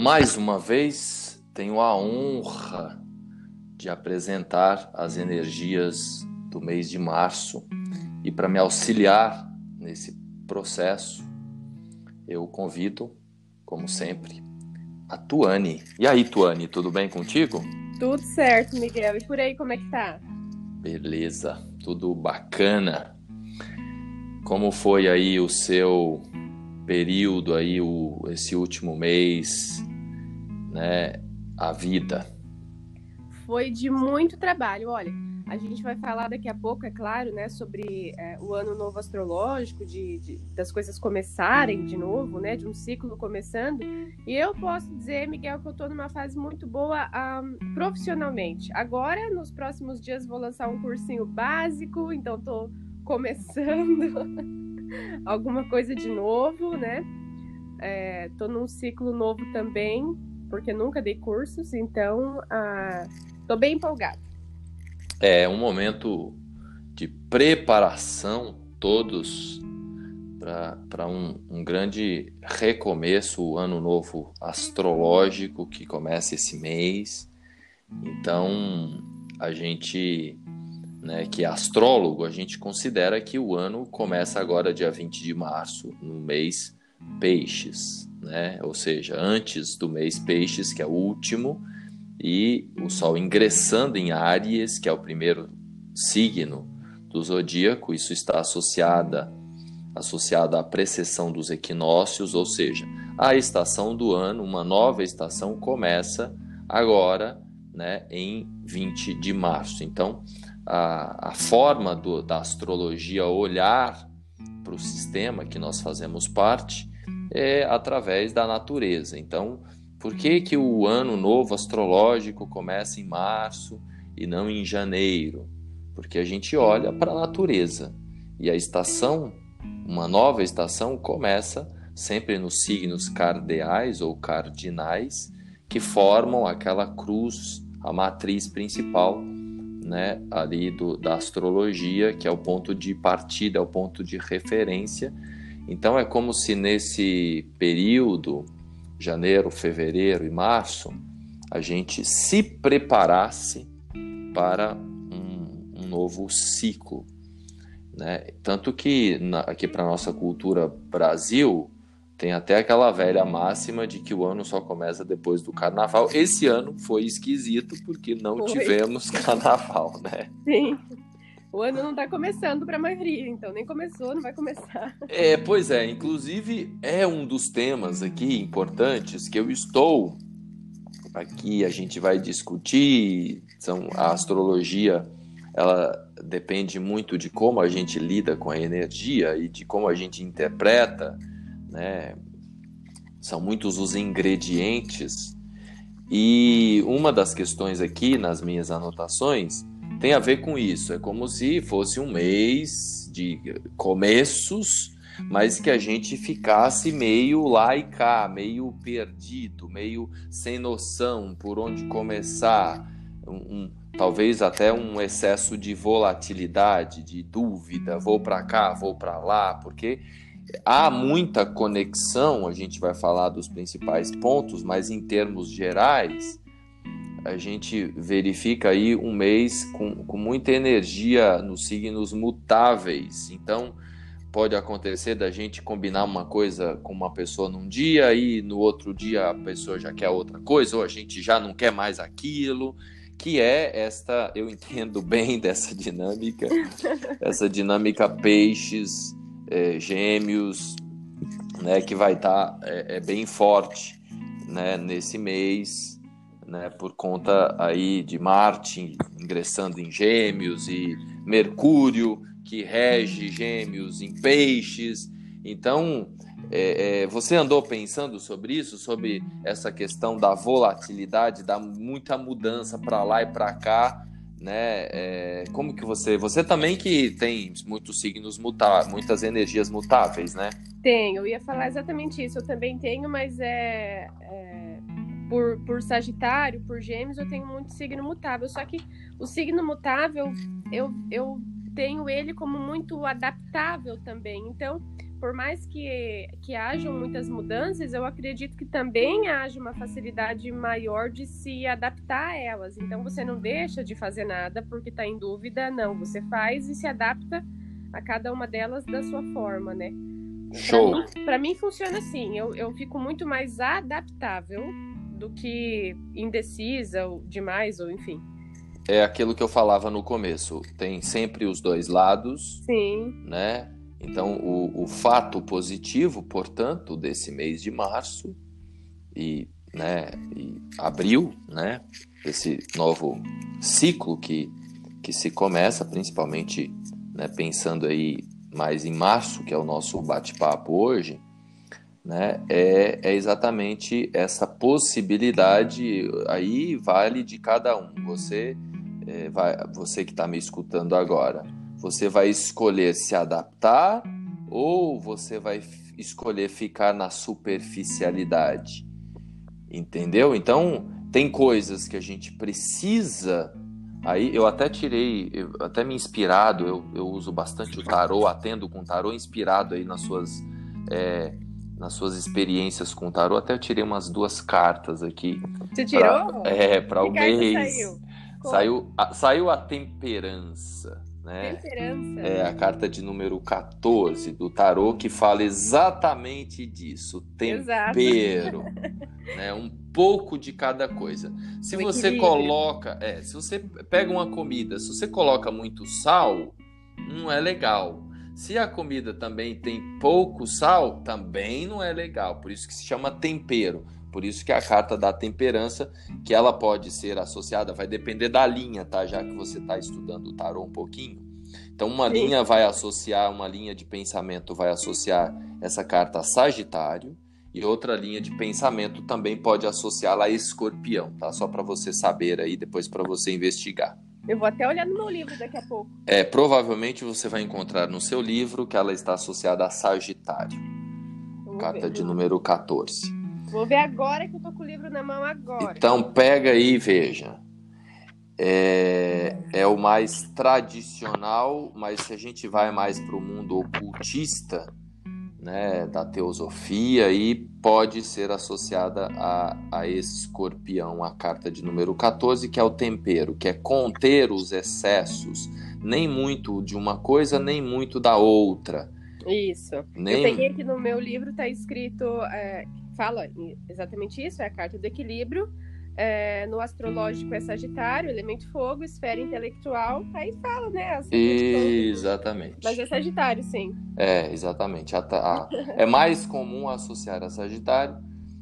Mais uma vez, tenho a honra de apresentar as energias do mês de março e para me auxiliar nesse processo, eu convido, como sempre, a Tuane. E aí, Tuane, tudo bem contigo? Tudo certo, Miguel. E por aí, como é que tá? Beleza, tudo bacana. Como foi aí o seu período aí, o, esse último mês, né? A vida? Foi de muito trabalho. Olha, a gente vai falar daqui a pouco, é claro, né, sobre é, o ano novo astrológico, de, de, das coisas começarem de novo, né, de um ciclo começando. E eu posso dizer, Miguel, que eu estou numa fase muito boa um, profissionalmente. Agora, nos próximos dias, vou lançar um cursinho básico, então estou começando alguma coisa de novo, né? Estou é, num ciclo novo também, porque nunca dei cursos, então estou ah, bem empolgada. É um momento de preparação, todos, para um, um grande recomeço, o ano novo astrológico que começa esse mês. Então, a gente né, que é astrólogo, a gente considera que o ano começa agora dia 20 de março, no mês Peixes, né? Ou seja, antes do mês Peixes, que é o último, e o Sol ingressando em Áries, que é o primeiro signo do zodíaco, isso está associada associado à precessão dos equinócios, ou seja, a estação do ano, uma nova estação começa agora, né, em 20 de março. Então, a, a forma do, da astrologia olhar para o sistema que nós fazemos parte é através da natureza. Então, por que, que o ano novo astrológico começa em março e não em janeiro? Porque a gente olha para a natureza e a estação, uma nova estação, começa sempre nos signos cardeais ou cardinais que formam aquela cruz, a matriz principal né, ali do, da astrologia, que é o ponto de partida, é o ponto de referência. Então é como se nesse período, janeiro, fevereiro e março, a gente se preparasse para um, um novo ciclo. Né? Tanto que na, aqui para a nossa cultura Brasil, tem até aquela velha máxima de que o ano só começa depois do carnaval. Esse ano foi esquisito porque não foi. tivemos carnaval, né? Sim. O ano não está começando para a maioria, então nem começou, não vai começar. É, pois é. Inclusive, é um dos temas aqui importantes que eu estou aqui, a gente vai discutir. São, a astrologia, ela depende muito de como a gente lida com a energia e de como a gente interpreta né? São muitos os ingredientes. E uma das questões aqui nas minhas anotações tem a ver com isso. É como se fosse um mês de começos, mas que a gente ficasse meio lá e cá, meio perdido, meio sem noção por onde começar. Um, talvez até um excesso de volatilidade, de dúvida, vou para cá, vou para lá, porque há muita conexão, a gente vai falar dos principais pontos, mas em termos gerais, a gente verifica aí um mês com, com muita energia nos signos mutáveis. Então, pode acontecer da gente combinar uma coisa com uma pessoa num dia e no outro dia a pessoa já quer outra coisa, ou a gente já não quer mais aquilo. Que é esta, eu entendo bem dessa dinâmica, essa dinâmica peixes é, Gêmeos, né, que vai estar tá, é, é, bem forte né, nesse mês, né, por conta aí de Marte ingressando em Gêmeos e Mercúrio que rege Gêmeos em Peixes. Então, é, é, você andou pensando sobre isso, sobre essa questão da volatilidade, da muita mudança para lá e para cá, né? É, como que você, você também que tem muitos signos mutáveis, muitas energias mutáveis, né? Tenho, eu ia falar exatamente isso. Eu também tenho, mas é, é por, por Sagitário, por Gêmeos, eu tenho muito signo mutável. Só que o signo mutável, eu, eu tenho ele como muito adaptável também. Então, por mais que, que hajam muitas mudanças, eu acredito que também haja uma facilidade maior de se adaptar a elas. Então você não deixa de fazer nada porque está em dúvida, não. Você faz e se adapta a cada uma delas da sua forma, né? Show! Para mim, mim, funciona assim. Eu, eu fico muito mais adaptável do que indecisa demais, ou enfim. É aquilo que eu falava no começo. Tem sempre os dois lados. Sim. Né? Então, o, o fato positivo, portanto, desse mês de março e, né, e abril, né, esse novo ciclo que, que se começa, principalmente né, pensando aí mais em março, que é o nosso bate-papo hoje, né, é, é exatamente essa possibilidade aí vale de cada um. Você, é, vai, você que está me escutando agora, você vai escolher se adaptar ou você vai escolher ficar na superficialidade, entendeu? Então tem coisas que a gente precisa Aí eu até tirei, eu até me inspirado, eu, eu uso bastante o tarô, atendo com tarô, inspirado aí nas suas, é, nas suas experiências com o tarô. Até eu tirei umas duas cartas aqui. Você tirou? Pra, é, para o mês. Saiu? Saiu a, saiu a temperança. Né? Temperança. É a carta de número 14 do tarô que fala exatamente disso. Tempero. né? Um pouco de cada coisa. Se o você equilíbrio. coloca, é, se você pega uma comida, se você coloca muito sal, não é legal. Se a comida também tem pouco sal, também não é legal. Por isso que se chama tempero. Por isso que a carta da temperança, que ela pode ser associada, vai depender da linha, tá? Já que você está estudando o tarô um pouquinho. Então, uma Sim. linha vai associar, uma linha de pensamento vai associar essa carta a Sagitário e outra linha de pensamento também pode associá-la a escorpião, tá? Só para você saber aí, depois para você investigar. Eu vou até olhar no meu livro daqui a pouco. É, provavelmente você vai encontrar no seu livro que ela está associada a Sagitário. Carta ver. de número 14. Vou ver agora que eu tô com o livro na mão agora. Então pega aí e veja. É, é o mais tradicional, mas se a gente vai mais para o mundo ocultista, né, da teosofia e pode ser associada a, a escorpião, a carta de número 14, que é o tempero, que é conter os excessos, nem muito de uma coisa, nem muito da outra. Isso. Nem... Eu peguei aqui no meu livro, está escrito, é, fala exatamente isso, é a carta do equilíbrio, é, no astrológico é Sagitário, elemento fogo, esfera intelectual, aí fala, né? Exatamente. Mas é Sagitário, sim. É, exatamente. A, a, é mais comum associar a Sagitário,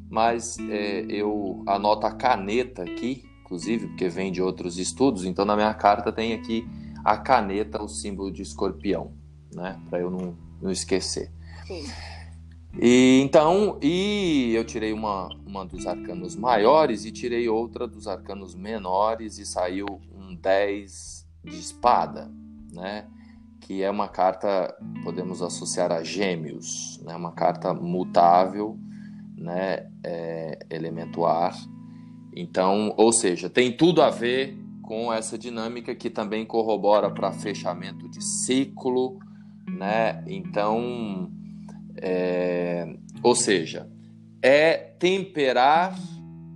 mas é, eu anoto a caneta aqui, inclusive, porque vem de outros estudos, então na minha carta tem aqui a caneta, o símbolo de escorpião, né? Para eu não, não esquecer. Sim. E então, e eu tirei uma, uma dos arcanos maiores e tirei outra dos arcanos menores e saiu um 10 de espada, né? Que é uma carta, podemos associar a gêmeos, né? Uma carta mutável, né? É, elemento ar. Então, ou seja, tem tudo a ver com essa dinâmica que também corrobora para fechamento de ciclo, né? Então, é, ou seja, é temperar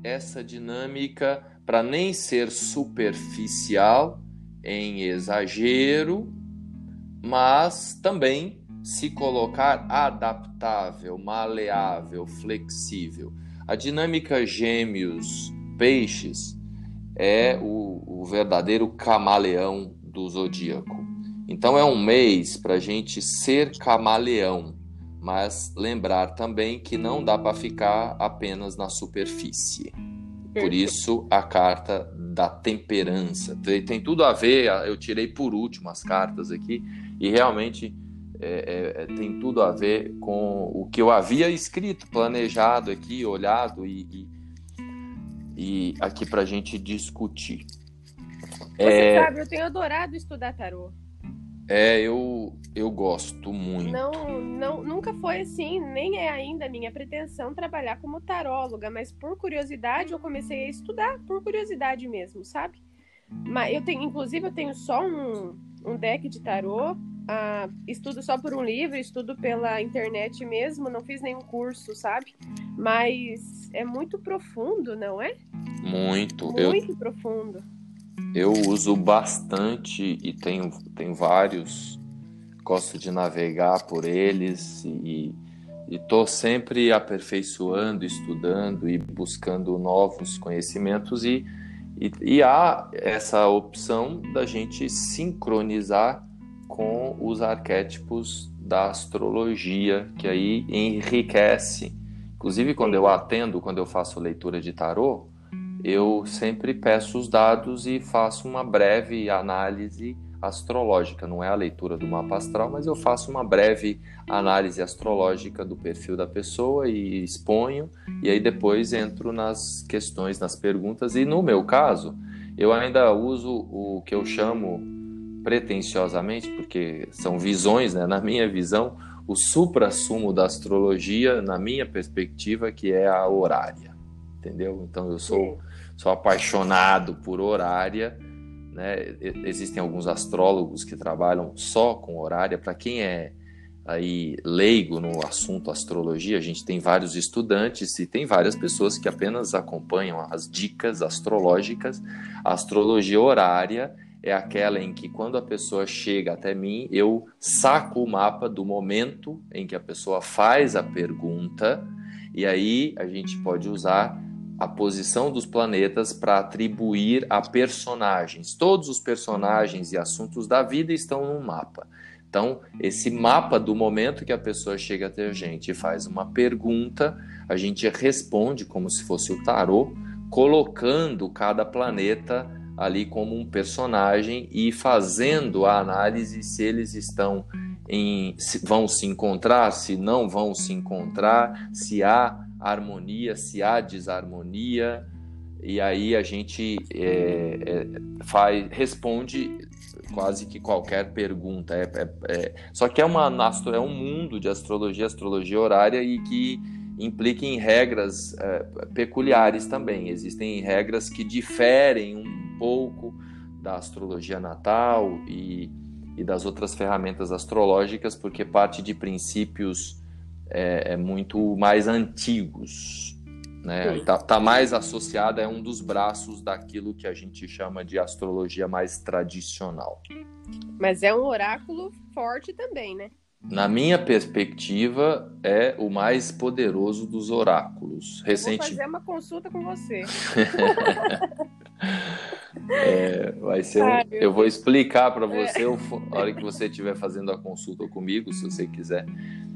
essa dinâmica para nem ser superficial em exagero, mas também se colocar adaptável, maleável, flexível. A dinâmica gêmeos peixes é o, o verdadeiro camaleão do zodíaco. Então é um mês para a gente ser camaleão, mas lembrar também que não dá para ficar apenas na superfície. Por isso a carta da temperança tem, tem, tudo a ver. Eu tirei por último as cartas aqui e realmente é, é, é tem tudo a ver com o que eu havia escrito, planejado aqui, olhado e, e, e aqui para a gente discutir. Você é... sabe, eu tenho adorado estudar tarô. É, eu, eu gosto muito. Não, não, nunca foi assim, nem é ainda minha pretensão trabalhar como taróloga, mas por curiosidade eu comecei a estudar, por curiosidade mesmo, sabe? Mas eu tenho, inclusive, eu tenho só um, um deck de tarô ah, estudo só por um livro, estudo pela internet mesmo, não fiz nenhum curso, sabe? Mas é muito profundo, não é? Muito. Muito eu, profundo. Eu uso bastante e tenho, tenho vários, gosto de navegar por eles e estou sempre aperfeiçoando, estudando e buscando novos conhecimentos e, e, e há essa opção da gente sincronizar com os arquétipos da astrologia, que aí enriquece. Inclusive, quando eu atendo, quando eu faço leitura de tarô, eu sempre peço os dados e faço uma breve análise astrológica. Não é a leitura do mapa astral, mas eu faço uma breve análise astrológica do perfil da pessoa e exponho, e aí depois entro nas questões, nas perguntas. E no meu caso, eu ainda uso o que eu chamo pretensiosamente, porque são visões, né? na minha visão, o supra-sumo da astrologia, na minha perspectiva, que é a horária, entendeu? Então eu sou, sou apaixonado por horária, né? Existem alguns astrólogos que trabalham só com horária. Para quem é aí leigo no assunto astrologia, a gente tem vários estudantes e tem várias pessoas que apenas acompanham as dicas astrológicas. A astrologia horária é aquela em que quando a pessoa chega até mim, eu saco o mapa do momento em que a pessoa faz a pergunta, e aí a gente pode usar a posição dos planetas para atribuir a personagens. Todos os personagens e assuntos da vida estão no mapa. Então, esse mapa do momento que a pessoa chega até a gente e faz uma pergunta, a gente responde como se fosse o tarô, colocando cada planeta ali como um personagem e fazendo a análise se eles estão em se vão se encontrar, se não vão se encontrar, se há harmonia, se há desarmonia, e aí a gente é, é, faz, responde quase que qualquer pergunta. É, é, é, só que é, uma, é um mundo de astrologia, astrologia horária, e que implica em regras é, peculiares também. Existem regras que diferem um pouco da astrologia natal e, e das outras ferramentas astrológicas, porque parte de princípios é, é muito mais antigos. Né? Está tá mais associada, é um dos braços daquilo que a gente chama de astrologia mais tradicional. Mas é um oráculo forte também, né? Na minha perspectiva, é o mais poderoso dos oráculos. Recente... Vou fazer uma consulta com você. É, vai ser. Eu vou explicar para você, é. a hora que você estiver fazendo a consulta comigo, se você quiser,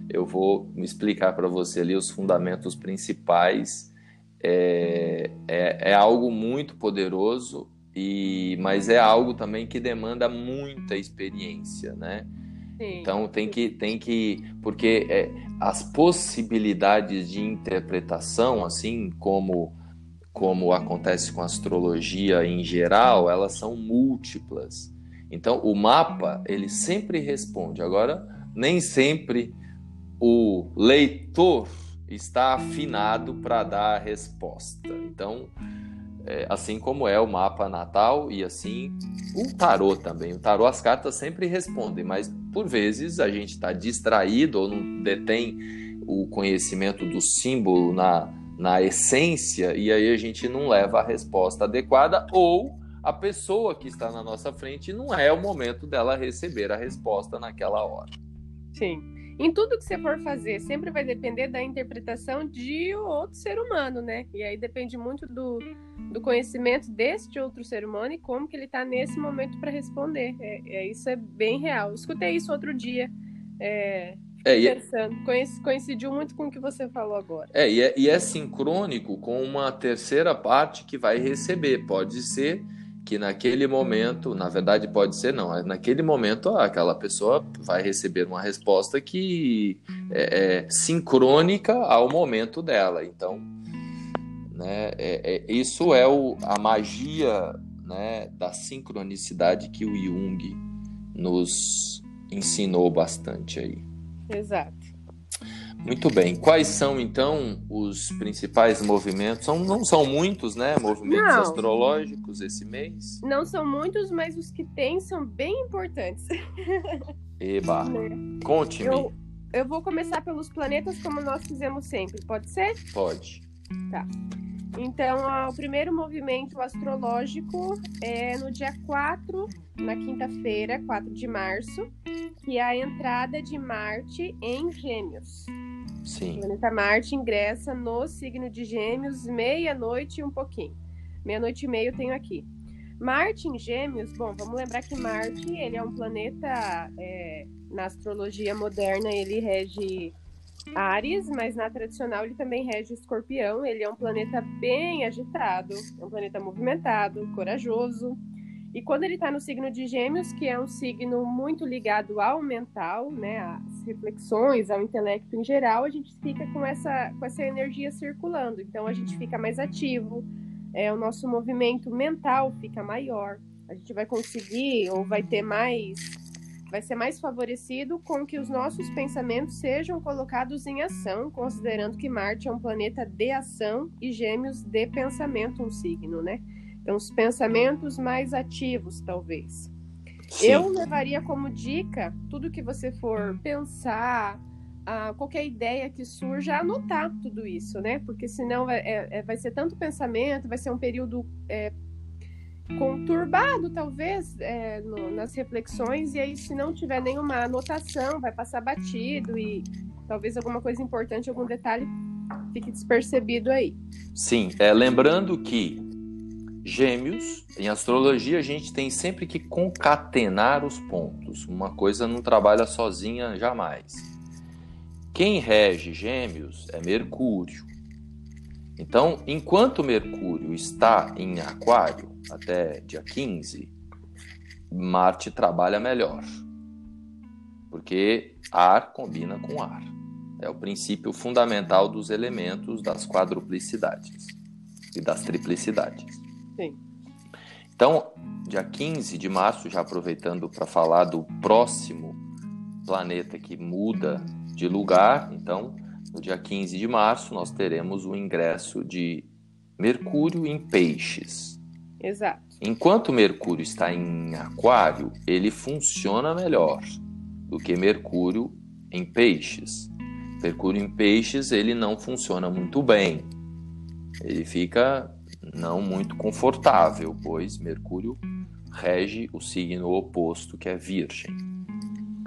eu vou explicar para você ali os fundamentos principais. É, é, é, algo muito poderoso, e, mas é algo também que demanda muita experiência, né? Sim. Então tem que, tem que porque é, as possibilidades de interpretação, assim como como acontece com a astrologia em geral, elas são múltiplas. Então, o mapa, ele sempre responde. Agora, nem sempre o leitor está afinado para dar a resposta. Então, é, assim como é o mapa natal e assim o tarô também. O tarô, as cartas sempre respondem, mas por vezes a gente está distraído ou não detém o conhecimento do símbolo na na essência e aí a gente não leva a resposta adequada ou a pessoa que está na nossa frente não é o momento dela receber a resposta naquela hora. Sim. Em tudo que você for fazer, sempre vai depender da interpretação de outro ser humano, né? E aí depende muito do, do conhecimento deste outro ser humano e como que ele está nesse momento para responder. É, é, isso é bem real. escutei isso outro dia. É, é, e é Pensando, coincidiu muito com o que você falou agora. É e, é, e é sincrônico com uma terceira parte que vai receber. Pode ser que naquele momento, na verdade pode ser não, naquele momento aquela pessoa vai receber uma resposta que é, é sincrônica ao momento dela. Então, né, é, é, isso é o, a magia né, da sincronicidade que o Jung nos ensinou bastante aí. Exato. Muito bem. Quais são então os principais movimentos? São, não são muitos, né? Movimentos não. astrológicos esse mês? Não são muitos, mas os que tem são bem importantes. Eba, né? conte-me. Eu, eu vou começar pelos planetas como nós fizemos sempre, pode ser? Pode. Tá. Então, ó, o primeiro movimento astrológico é no dia 4, na quinta-feira, 4 de março, que é a entrada de Marte em Gêmeos. Sim. O planeta Marte ingressa no signo de Gêmeos meia-noite e um pouquinho. Meia-noite e meio tenho aqui. Marte em Gêmeos, bom, vamos lembrar que Marte ele é um planeta é, na astrologia moderna ele rege Ares, mas na tradicional ele também rege Escorpião. Ele é um planeta bem agitado, é um planeta movimentado, corajoso. E quando ele está no signo de Gêmeos, que é um signo muito ligado ao mental, né, às reflexões, ao intelecto em geral, a gente fica com essa, com essa energia circulando. Então a gente fica mais ativo, é, o nosso movimento mental fica maior. A gente vai conseguir ou vai ter mais, vai ser mais favorecido com que os nossos pensamentos sejam colocados em ação, considerando que Marte é um planeta de ação e Gêmeos de pensamento, um signo, né? Então, os pensamentos mais ativos, talvez. Sim. Eu levaria como dica tudo que você for pensar, a qualquer ideia que surja, anotar tudo isso, né? Porque senão vai, é, é, vai ser tanto pensamento, vai ser um período é, conturbado, talvez, é, no, nas reflexões, e aí, se não tiver nenhuma anotação, vai passar batido e talvez alguma coisa importante, algum detalhe fique despercebido aí. Sim, é, lembrando que Gêmeos, em astrologia, a gente tem sempre que concatenar os pontos. Uma coisa não trabalha sozinha jamais. Quem rege Gêmeos é Mercúrio. Então, enquanto Mercúrio está em Aquário até dia 15, Marte trabalha melhor. Porque ar combina com ar. É o princípio fundamental dos elementos das quadruplicidades e das triplicidades. Sim. Então, dia 15 de março, já aproveitando para falar do próximo planeta que muda de lugar. Então, no dia 15 de março, nós teremos o ingresso de Mercúrio em Peixes. Exato. Enquanto Mercúrio está em Aquário, ele funciona melhor do que Mercúrio em Peixes. Mercúrio em Peixes, ele não funciona muito bem. Ele fica não muito confortável, pois Mercúrio rege o signo oposto, que é Virgem.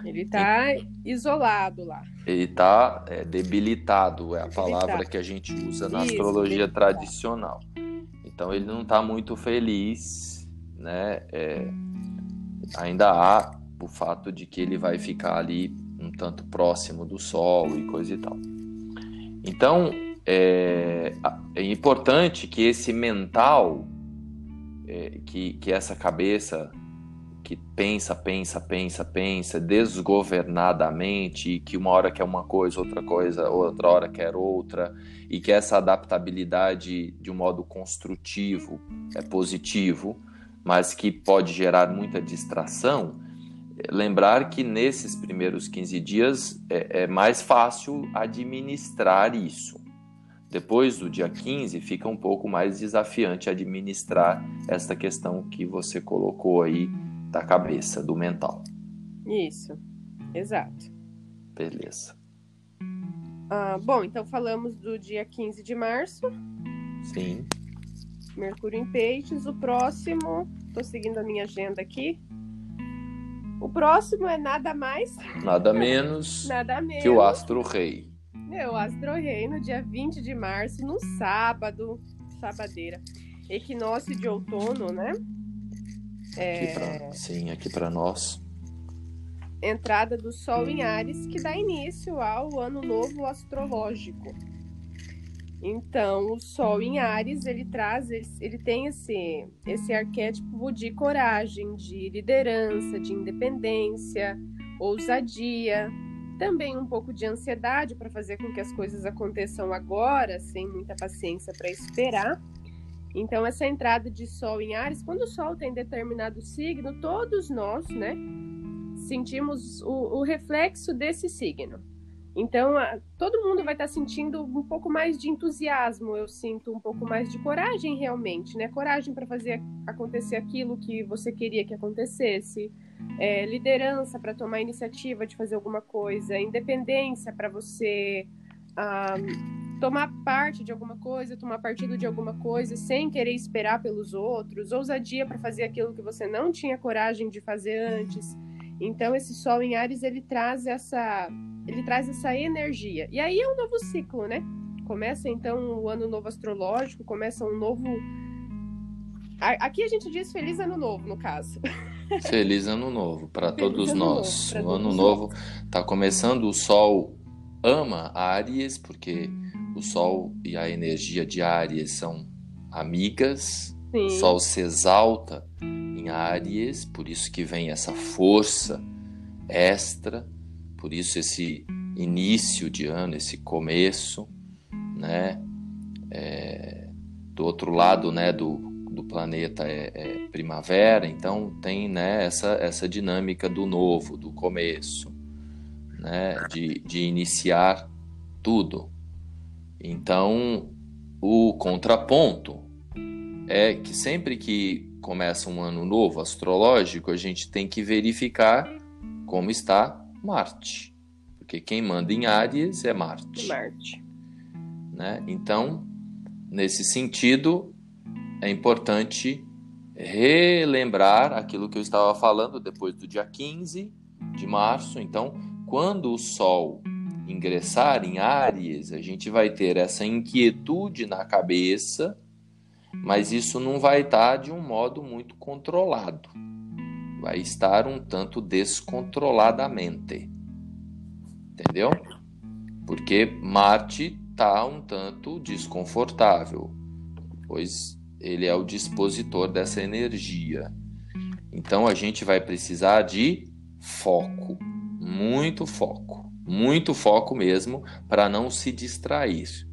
Ele está isolado lá. Ele está é, debilitado, é a palavra que a gente usa na Isso, astrologia debilitado. tradicional. Então ele não está muito feliz, né? É, ainda há o fato de que ele vai ficar ali um tanto próximo do Sol e coisa e tal. Então é, é importante que esse mental, é, que, que essa cabeça que pensa, pensa, pensa, pensa desgovernadamente, e que uma hora quer uma coisa, outra coisa, outra hora quer outra, e que essa adaptabilidade de um modo construtivo é positivo, mas que pode gerar muita distração, lembrar que nesses primeiros 15 dias é, é mais fácil administrar isso. Depois do dia 15, fica um pouco mais desafiante administrar esta questão que você colocou aí da cabeça, do mental. Isso, exato. Beleza. Ah, bom, então falamos do dia 15 de março. Sim. Mercúrio em Peixes. O próximo, estou seguindo a minha agenda aqui. O próximo é nada mais. Nada menos. nada menos. Que o Astro Rei. O Astro Rei, no dia 20 de março, no sábado. Sabadeira. Equinócio de outono, né? É... Pra, sim, aqui para nós. Entrada do Sol em Ares, que dá início ao Ano Novo Astrológico. Então, o Sol em Ares, ele traz, ele tem esse, esse arquétipo de coragem, de liderança, de independência, ousadia, também um pouco de ansiedade para fazer com que as coisas aconteçam agora, sem muita paciência para esperar. Então, essa entrada de Sol em Ares, quando o Sol tem determinado signo, todos nós, né, sentimos o, o reflexo desse signo. Então, todo mundo vai estar tá sentindo um pouco mais de entusiasmo, eu sinto um pouco mais de coragem realmente, né? Coragem para fazer acontecer aquilo que você queria que acontecesse, é, liderança para tomar iniciativa de fazer alguma coisa, independência para você ah, tomar parte de alguma coisa, tomar partido de alguma coisa sem querer esperar pelos outros, ousadia para fazer aquilo que você não tinha coragem de fazer antes. Então, esse Sol em Ares ele traz essa ele traz essa energia. E aí é um novo ciclo, né? Começa então o ano novo astrológico, começa um novo. Aqui a gente diz feliz ano novo, no caso. Feliz ano novo para todos ano nós. Novo, o ano novo está começando, o Sol ama Áries, porque o Sol e a energia de Áries são amigas. Sim. O Sol se exalta em Áries, por isso que vem essa força extra por isso esse início de ano, esse começo, né? É, do outro lado, né, do, do planeta é, é, primavera, então tem né, essa, essa dinâmica do novo, do começo, né, de, de iniciar tudo. Então, o contraponto é que sempre que começa um ano novo astrológico, a gente tem que verificar como está Marte. Porque quem manda em Áries é Marte. Marte. Né? Então, nesse sentido, é importante relembrar aquilo que eu estava falando depois do dia 15 de março. Então, quando o Sol ingressar em Áries, a gente vai ter essa inquietude na cabeça, mas isso não vai estar de um modo muito controlado vai estar um tanto descontroladamente. Entendeu? Porque Marte está um tanto desconfortável, pois ele é o dispositor dessa energia. Então a gente vai precisar de foco, muito foco, muito foco mesmo, para não se distrair,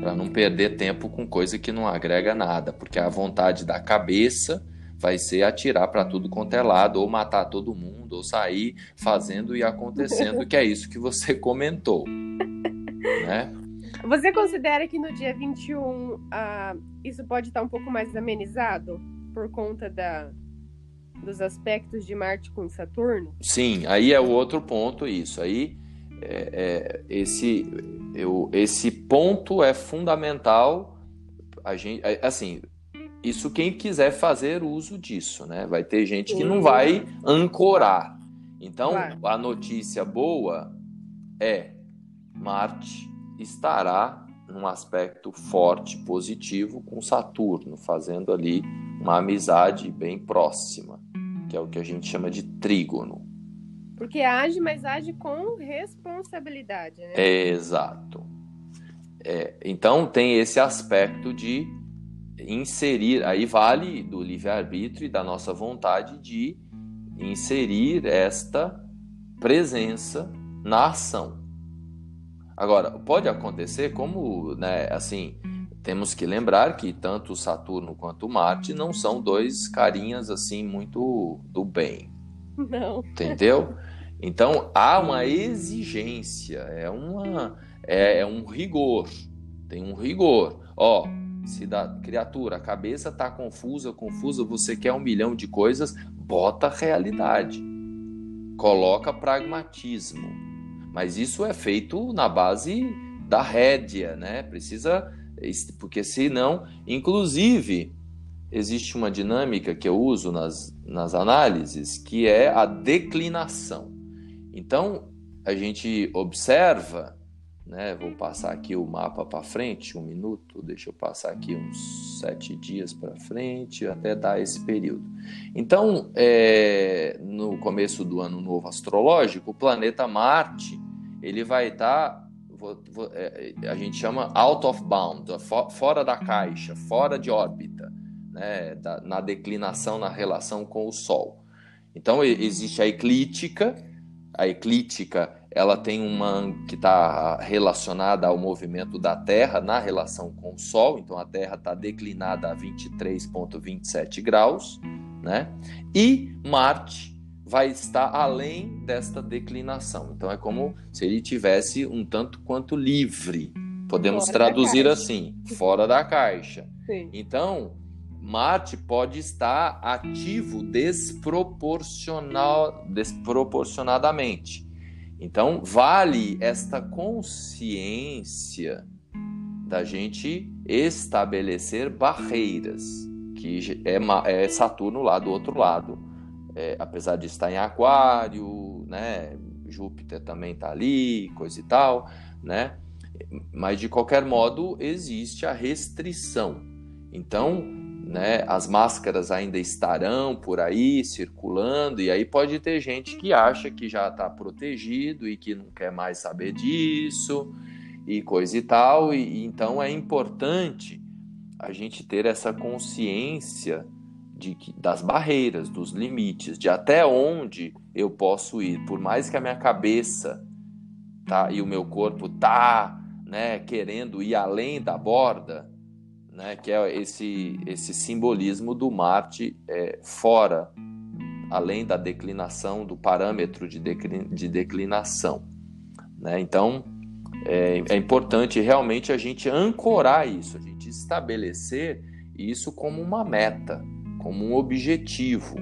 para não perder tempo com coisa que não agrega nada, porque a vontade da cabeça vai ser atirar para tudo quanto é lado, ou matar todo mundo, ou sair fazendo e acontecendo, que é isso que você comentou. Né? Você considera que no dia 21 uh, ah, isso pode estar um pouco mais amenizado por conta da, dos aspectos de Marte com Saturno? Sim, aí é o outro ponto, isso. Aí é, é, esse, eu, esse ponto é fundamental. A gente, é, assim, isso quem quiser fazer uso disso, né? Vai ter gente que não vai ancorar. Então, a notícia boa é Marte estará num aspecto forte, positivo com Saturno, fazendo ali uma amizade bem próxima, que é o que a gente chama de trígono. Porque age, mas age com responsabilidade, né? É, exato. É, então tem esse aspecto de inserir, aí vale do livre-arbítrio e da nossa vontade de inserir esta presença na ação. Agora, pode acontecer como, né, assim, temos que lembrar que tanto Saturno quanto Marte não são dois carinhas assim muito do bem. Não. Entendeu? Então há uma exigência, é uma é, é um rigor, tem um rigor. Ó, se da criatura, a cabeça está confusa, confusa, você quer um milhão de coisas, bota realidade. Coloca pragmatismo. Mas isso é feito na base da rédea, né? Precisa porque senão, inclusive, existe uma dinâmica que eu uso nas, nas análises, que é a declinação. Então, a gente observa né? Vou passar aqui o mapa para frente, um minuto, deixa eu passar aqui uns sete dias para frente, até dar esse período. Então, é, no começo do ano novo astrológico, o planeta Marte ele vai estar, tá, é, a gente chama out of bound, fora da caixa, fora de órbita, né? Na declinação, na relação com o Sol. Então, existe a eclíptica, a eclíptica ela tem uma que está relacionada ao movimento da Terra na relação com o Sol, então a Terra está declinada a 23,27 graus, né? E Marte vai estar além desta declinação. Então é como se ele tivesse um tanto quanto livre. Podemos fora traduzir assim, fora da caixa. Sim. Então, Marte pode estar ativo desproporcional, desproporcionadamente. Então, vale esta consciência da gente estabelecer barreiras, que é, é Saturno lá do outro lado. É, apesar de estar em Aquário, né? Júpiter também está ali, coisa e tal, né? Mas de qualquer modo existe a restrição. Então, né, as máscaras ainda estarão por aí circulando, e aí pode ter gente que acha que já está protegido e que não quer mais saber disso e coisa e tal. E, então é importante a gente ter essa consciência de das barreiras, dos limites, de até onde eu posso ir, por mais que a minha cabeça tá e o meu corpo tá, né, querendo ir além da borda, né, que é esse esse simbolismo do Marte é, fora, além da declinação do parâmetro de, de declinação, né? Então é, é importante realmente a gente ancorar isso, a gente estabelecer isso como uma meta, como um objetivo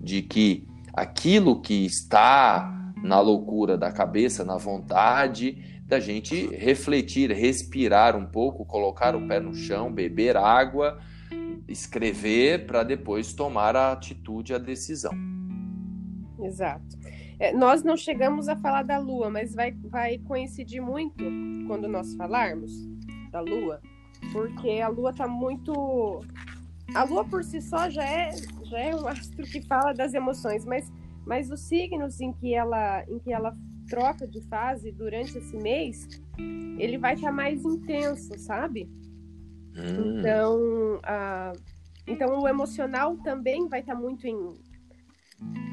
de que aquilo que está na loucura da cabeça, na vontade, da gente refletir, respirar um pouco, colocar o pé no chão, beber água, escrever para depois tomar a atitude, a decisão. Exato. É, nós não chegamos a falar da Lua, mas vai, vai coincidir muito quando nós falarmos da Lua, porque a Lua está muito a lua por si só já é, já é um astro que fala das emoções, mas, mas os signos em que ela, em que ela troca de fase durante esse mês, ele vai estar mais intenso, sabe? Hum. Então, a, então o emocional também vai estar muito em,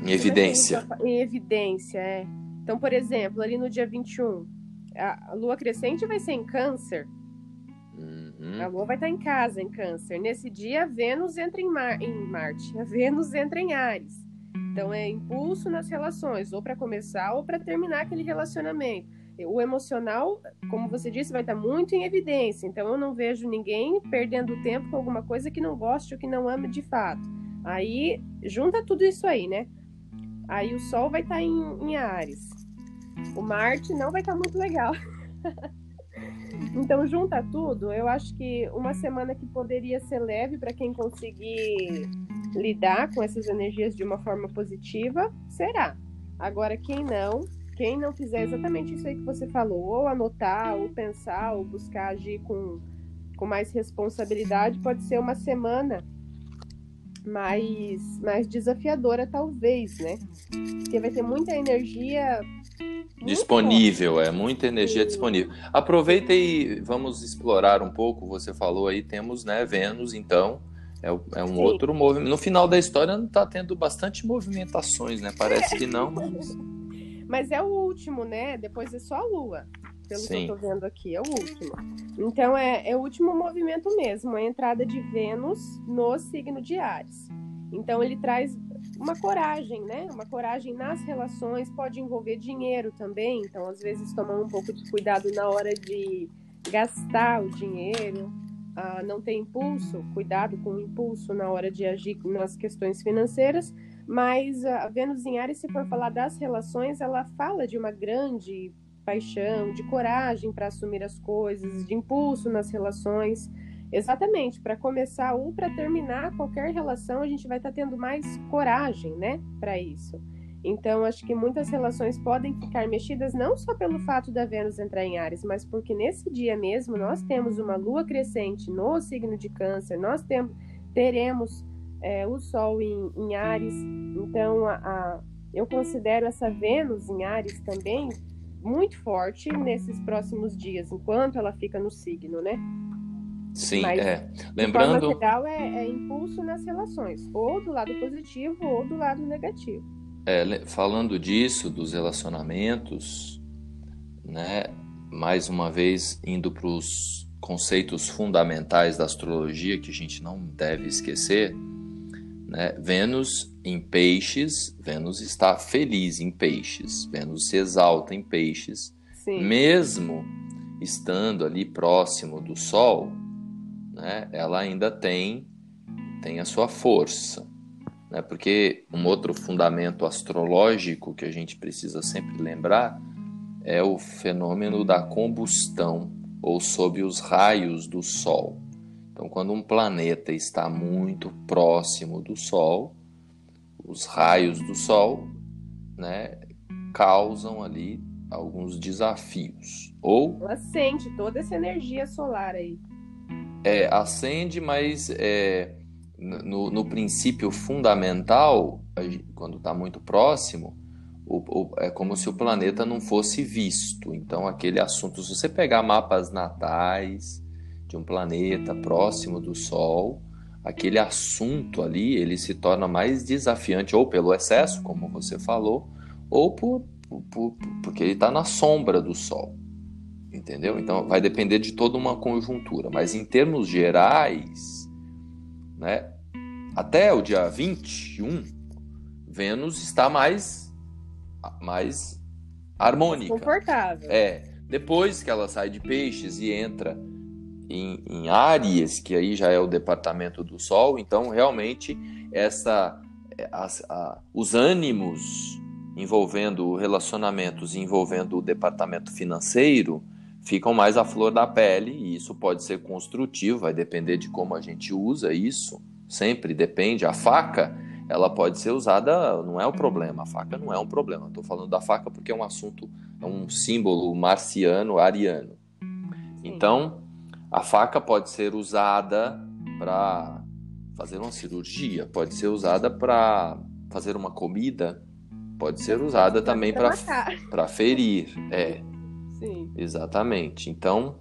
em evidência. Em evidência, é. Então, por exemplo, ali no dia 21, a, a lua crescente vai ser em câncer. Uhum. A Lua vai estar em casa, em Câncer. Nesse dia, Vênus entra em, Mar em Marte, a Vênus entra em Ares. Então, é impulso nas relações, ou para começar ou para terminar aquele relacionamento. O emocional, como você disse, vai estar muito em evidência. Então, eu não vejo ninguém perdendo tempo com alguma coisa que não goste ou que não ama de fato. Aí, junta tudo isso aí, né? Aí, o Sol vai estar em, em Ares. O Marte não vai estar muito legal. Então, junta tudo, eu acho que uma semana que poderia ser leve para quem conseguir lidar com essas energias de uma forma positiva, será. Agora, quem não, quem não fizer exatamente isso aí que você falou, ou anotar, ou pensar, ou buscar agir com, com mais responsabilidade, pode ser uma semana mais, mais desafiadora, talvez, né? Porque vai ter muita energia disponível, é muita energia disponível. Aproveita e vamos explorar um pouco. Você falou aí, temos né, Vênus, então é, é um Sim. outro movimento. No final da história não está tendo bastante movimentações, né? Parece que não, mas. Mas é o último, né? Depois é só a Lua. Pelo Sim. que eu tô vendo aqui, é o último. Então é, é o último movimento mesmo, a entrada de Vênus no signo de Ares. Então ele traz uma coragem, né? Uma coragem nas relações, pode envolver dinheiro também, então às vezes tomar um pouco de cuidado na hora de gastar o dinheiro, uh, não ter impulso, cuidado com o impulso na hora de agir nas questões financeiras, mas a Vênus em Ares, se for falar das relações, ela fala de uma grande paixão, de coragem para assumir as coisas, de impulso nas relações. Exatamente, para começar ou para terminar qualquer relação, a gente vai estar tá tendo mais coragem, né, para isso. Então, acho que muitas relações podem ficar mexidas não só pelo fato da Vênus entrar em Ares, mas porque nesse dia mesmo nós temos uma lua crescente no signo de Câncer, nós temos, teremos é, o Sol em, em Ares. Então, a, a, eu considero essa Vênus em Ares também muito forte nesses próximos dias, enquanto ela fica no signo, né? Sim, Mas, é. Lembrando. De forma geral, é, é impulso nas relações, ou do lado positivo ou do lado negativo. É, falando disso, dos relacionamentos, né? Mais uma vez, indo para os conceitos fundamentais da astrologia que a gente não deve esquecer, Né? Vênus em peixes, Vênus está feliz em peixes, Vênus se exalta em peixes, Sim. mesmo estando ali próximo do Sol, né? ela ainda tem, tem a sua força. Né? Porque um outro fundamento astrológico que a gente precisa sempre lembrar é o fenômeno da combustão ou sob os raios do Sol. Então, quando um planeta está muito próximo do Sol, os raios do Sol né, causam ali alguns desafios. Ou ela sente toda essa energia solar aí. É, acende, mas é, no, no princípio fundamental, quando está muito próximo, o, o, é como se o planeta não fosse visto. Então, aquele assunto, se você pegar mapas natais, de um planeta próximo do Sol, aquele assunto ali ele se torna mais desafiante ou pelo excesso, como você falou, ou por, por porque ele está na sombra do Sol, entendeu? Então vai depender de toda uma conjuntura, mas em termos gerais, né? Até o dia 21, Vênus está mais mais harmônica. Confortável. É. Depois que ela sai de peixes e entra em, em Áries, que aí já é o departamento do Sol, então realmente essa as, a, os ânimos envolvendo relacionamentos envolvendo o departamento financeiro ficam mais à flor da pele e isso pode ser construtivo, vai depender de como a gente usa isso, sempre depende. A faca, ela pode ser usada, não é o problema, a faca não é um problema. Estou falando da faca porque é um assunto, é um símbolo marciano, ariano. Então, a faca pode ser usada para fazer uma cirurgia, pode ser usada para fazer uma comida, pode ser usada também para ferir. É. Sim. Exatamente. Então,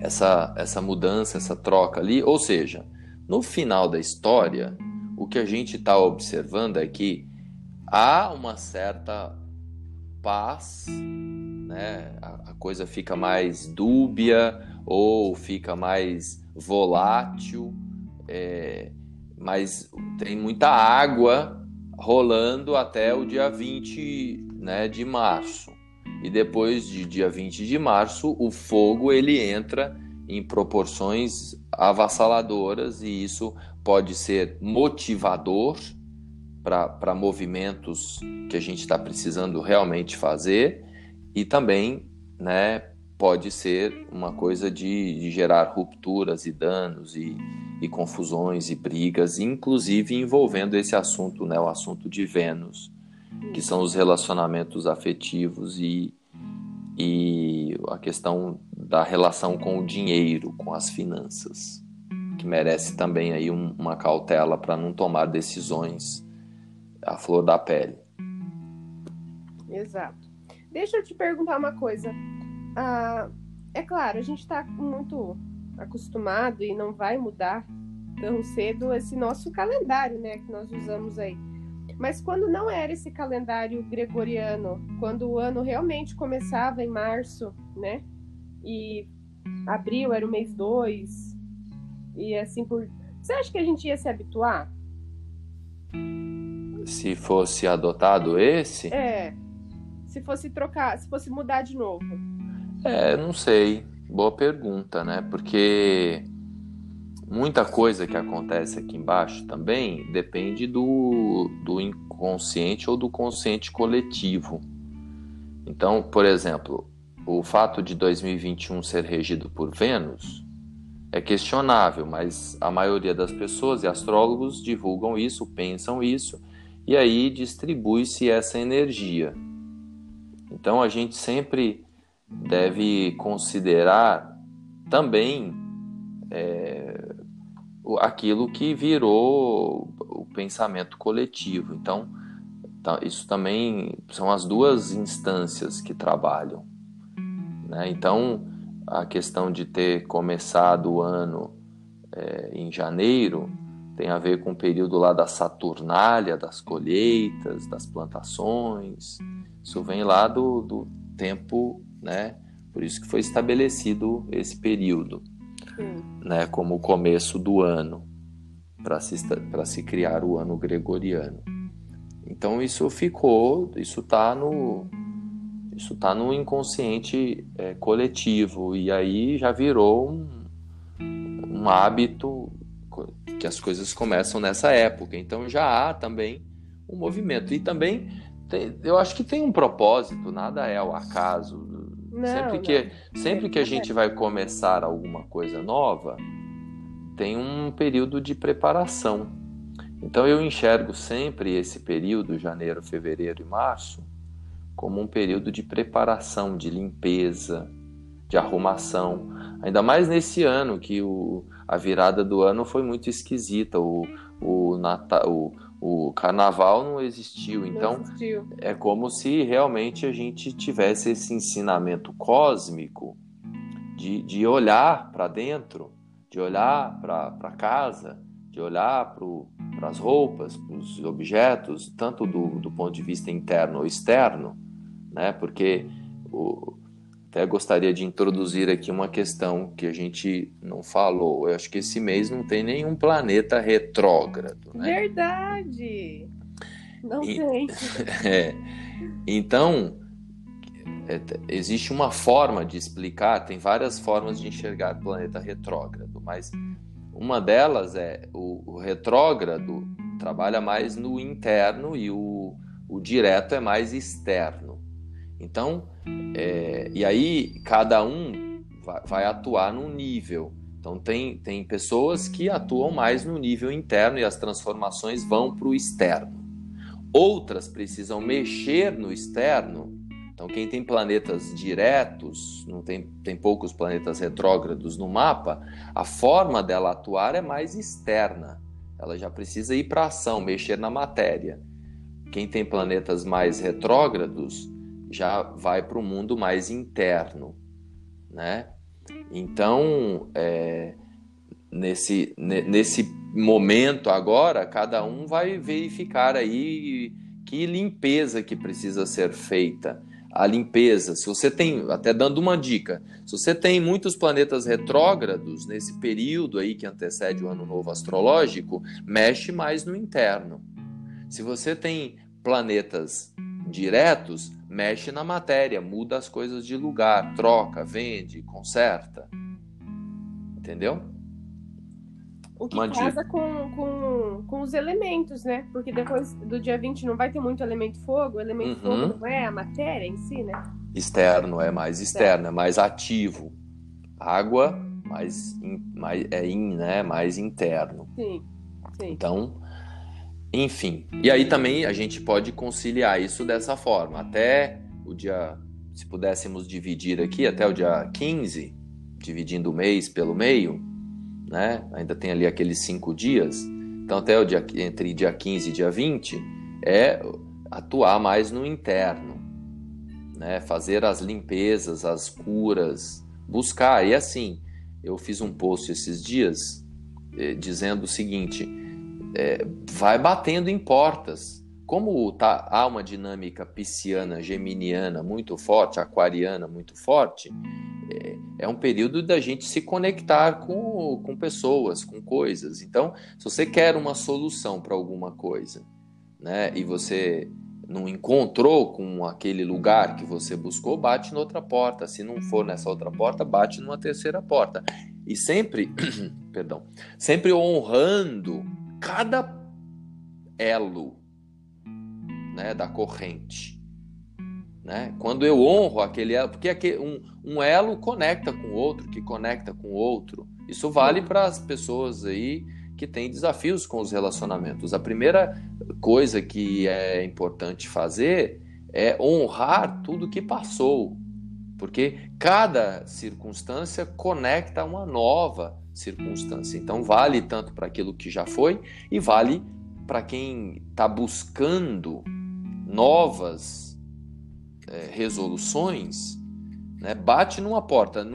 essa, essa mudança, essa troca ali, ou seja, no final da história, o que a gente está observando é que há uma certa paz, né? a, a coisa fica mais dúbia, ou fica mais volátil, é, mas tem muita água rolando até o dia 20 né, de março. E depois de dia 20 de março, o fogo ele entra em proporções avassaladoras e isso pode ser motivador para movimentos que a gente está precisando realmente fazer e também né, pode ser uma coisa de, de gerar rupturas e danos e, e, confusões e brigas, inclusive envolvendo esse assunto, né, o assunto de Vênus, que são os relacionamentos afetivos e, e a questão da relação com o dinheiro, com as finanças, que merece também aí um, uma cautela para não tomar decisões à flor da pele. Exato. Deixa eu te perguntar uma coisa. Ah, é claro, a gente está muito acostumado e não vai mudar tão cedo esse nosso calendário, né, que nós usamos aí. Mas quando não era esse calendário gregoriano, quando o ano realmente começava em março, né, e abril era o mês 2, e assim por. Você acha que a gente ia se habituar? Se fosse adotado esse? É. Se fosse trocar, se fosse mudar de novo. É, não sei. Boa pergunta, né? Porque muita coisa que acontece aqui embaixo também depende do, do inconsciente ou do consciente coletivo. Então, por exemplo, o fato de 2021 ser regido por Vênus é questionável, mas a maioria das pessoas e astrólogos divulgam isso, pensam isso, e aí distribui-se essa energia. Então a gente sempre deve considerar também é, aquilo que virou o pensamento coletivo. Então, tá, isso também são as duas instâncias que trabalham. Né? Então, a questão de ter começado o ano é, em janeiro tem a ver com o período lá da Saturnália, das colheitas, das plantações. Isso vem lá do, do tempo né? Por isso que foi estabelecido esse período, né, como o começo do ano. para se, se criar o ano gregoriano. Então isso ficou, isso está no, isso tá no inconsciente é, coletivo e aí já virou um, um hábito que as coisas começam nessa época. Então já há também um movimento e também tem, eu acho que tem um propósito, nada é ao acaso. Não, sempre que não. sempre que a gente vai começar alguma coisa nova, tem um período de preparação. Então eu enxergo sempre esse período, janeiro, fevereiro e março, como um período de preparação, de limpeza, de arrumação. Ainda mais nesse ano que o, a virada do ano foi muito esquisita. O, o, Natal, o, o carnaval não existiu. Então, não existiu. é como se realmente a gente tivesse esse ensinamento cósmico de, de olhar para dentro, de olhar para casa, de olhar para as roupas, para os objetos, tanto do, do ponto de vista interno ou externo, né? Porque o, até gostaria de introduzir aqui uma questão que a gente não falou. Eu acho que esse mês não tem nenhum planeta retrógrado. Né? Verdade! Não e, tem. É, então, é, existe uma forma de explicar, tem várias formas de enxergar o planeta retrógrado, mas uma delas é o, o retrógrado trabalha mais no interno e o, o direto é mais externo. Então, é, e aí cada um vai, vai, atuar num nível. Então tem, tem pessoas que atuam mais no nível interno e as transformações vão para o externo. Outras precisam mexer no externo. Então quem tem planetas diretos, não tem, tem poucos planetas retrógrados no mapa, a forma dela atuar é mais externa. Ela já precisa ir para ação, mexer na matéria. Quem tem planetas mais retrógrados, já vai para o mundo mais interno, né? Então, é, nesse, nesse momento agora, cada um vai verificar aí que limpeza que precisa ser feita. A limpeza, se você tem, até dando uma dica, se você tem muitos planetas retrógrados nesse período aí que antecede o ano novo astrológico, mexe mais no interno. Se você tem planetas diretos, mexe na matéria, muda as coisas de lugar, troca, vende, conserta. Entendeu? O que Uma casa com, com, com os elementos, né? Porque depois do dia 20 não vai ter muito elemento fogo. O elemento uhum. fogo não é a matéria em si, né? Externo, é mais externo, é mais ativo. Água, mais, in, mais, é in, né? mais interno. Sim, sim. Então, enfim, e aí também a gente pode conciliar isso dessa forma. Até o dia, se pudéssemos dividir aqui, até o dia 15, dividindo o mês pelo meio, né? Ainda tem ali aqueles cinco dias. Então, até o dia, entre dia 15 e dia 20, é atuar mais no interno, né? Fazer as limpezas, as curas, buscar. E assim, eu fiz um post esses dias eh, dizendo o seguinte é, vai batendo em portas. Como tá, há uma dinâmica pisciana, geminiana muito forte, aquariana muito forte, é, é um período da gente se conectar com, com pessoas, com coisas. Então, se você quer uma solução para alguma coisa, né, e você não encontrou com aquele lugar que você buscou, bate noutra porta. Se não for nessa outra porta, bate numa terceira porta. E sempre, perdão, sempre honrando cada elo né, da corrente. Né? Quando eu honro aquele elo, porque aquele, um, um elo conecta com o outro, que conecta com o outro. Isso vale para as pessoas aí que têm desafios com os relacionamentos. A primeira coisa que é importante fazer é honrar tudo que passou, porque cada circunstância conecta uma nova circunstância. Então, vale tanto para aquilo que já foi e vale para quem está buscando novas é, resoluções. Né? Bate numa porta,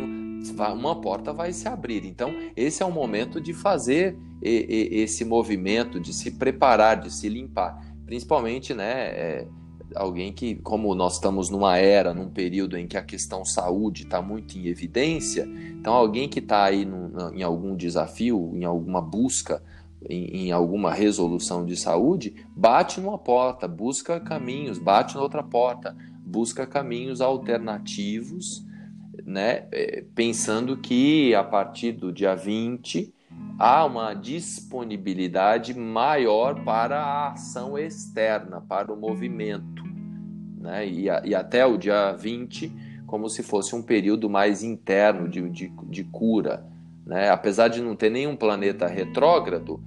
uma porta vai se abrir. Então, esse é o momento de fazer esse movimento, de se preparar, de se limpar. Principalmente, né? É, alguém que, como nós estamos numa era, num período em que a questão saúde está muito em evidência, então alguém que está aí em algum desafio, em alguma busca em, em, alguma resolução de saúde, bate numa porta, busca caminhos, bate noutra porta, busca caminhos alternativos, né? É, pensando que a partir do dia 20 há uma disponibilidade maior para a ação externa, para o movimento. Né? E, e até o dia 20, como se fosse um período mais interno de, de, de cura. Né? Apesar de não ter nenhum planeta retrógrado,